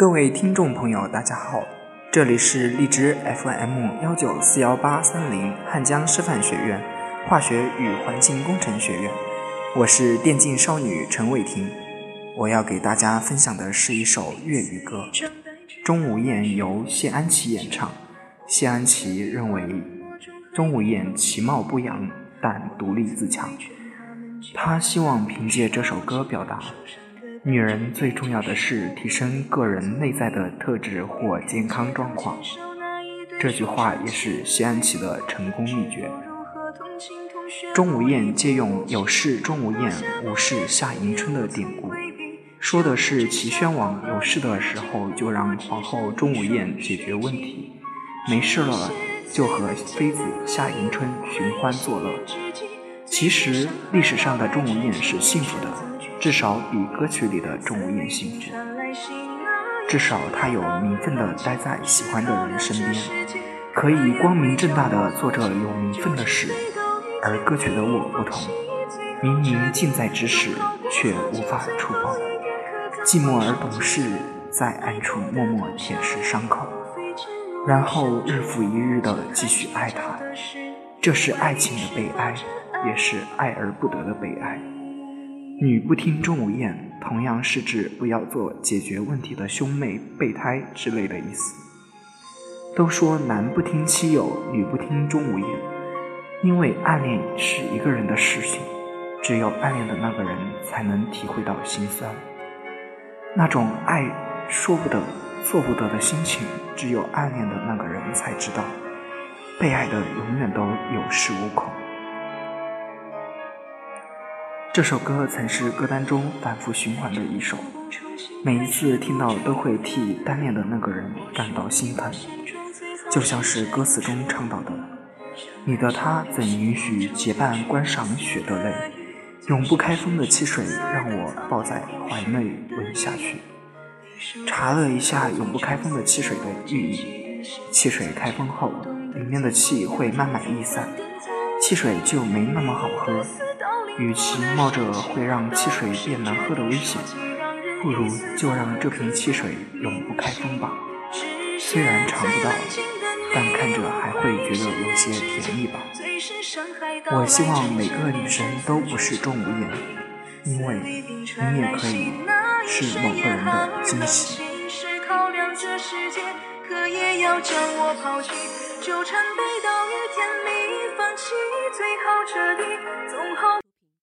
各位听众朋友，大家好，这里是荔枝 FM 幺九四幺八三零汉江师范学院化学与环境工程学院，我是电竞少女陈伟霆。我要给大家分享的是一首粤语歌《钟无艳》，由谢安琪演唱。谢安琪认为钟无艳其貌不扬，但独立自强。他希望凭借这首歌表达。女人最重要的是提升个人内在的特质或健康状况，这句话也是谢安琪的成功秘诀。钟无艳借用“有事钟无艳，无事夏迎春”的典故，说的是齐宣王有事的时候就让皇后钟无艳解决问题，没事了就和妃子夏迎春寻欢作乐。其实历史上的钟无艳是幸福的。至少比歌曲里的钟无艳幸福，至少她有名分的待在喜欢的人身边，可以光明正大的做着有名分的事。而歌曲的我不同，明明近在咫尺，却无法触碰，寂寞而懂事，在暗处默默舔舐伤口，然后日复一日的继续爱他。这是爱情的悲哀，也是爱而不得的悲哀。女不听钟无艳，同样是指不要做解决问题的兄妹、备胎之类的意思。都说男不听妻友，女不听钟无艳，因为暗恋是一个人的事情，只有暗恋的那个人才能体会到心酸。那种爱说不得、做不得的心情，只有暗恋的那个人才知道。被爱的永远都有恃无恐。这首歌曾是歌单中反复循环的一首，每一次听到都会替单恋的那个人感到心疼，就像是歌词中唱到的：“你的他怎允许结伴观赏雪的泪？永不开封的汽水让我抱在怀内温下去。”查了一下永不开封的汽水的寓意，汽水开封后，里面的气会慢慢逸散，汽水就没那么好喝。与其冒着会让汽水变难喝的危险，不如就让这瓶汽水永不开封吧。虽然尝不到，但看着还会觉得有些甜蜜吧。我希望每个女生都不是钟无艳，因为你也可以是某个人的惊喜。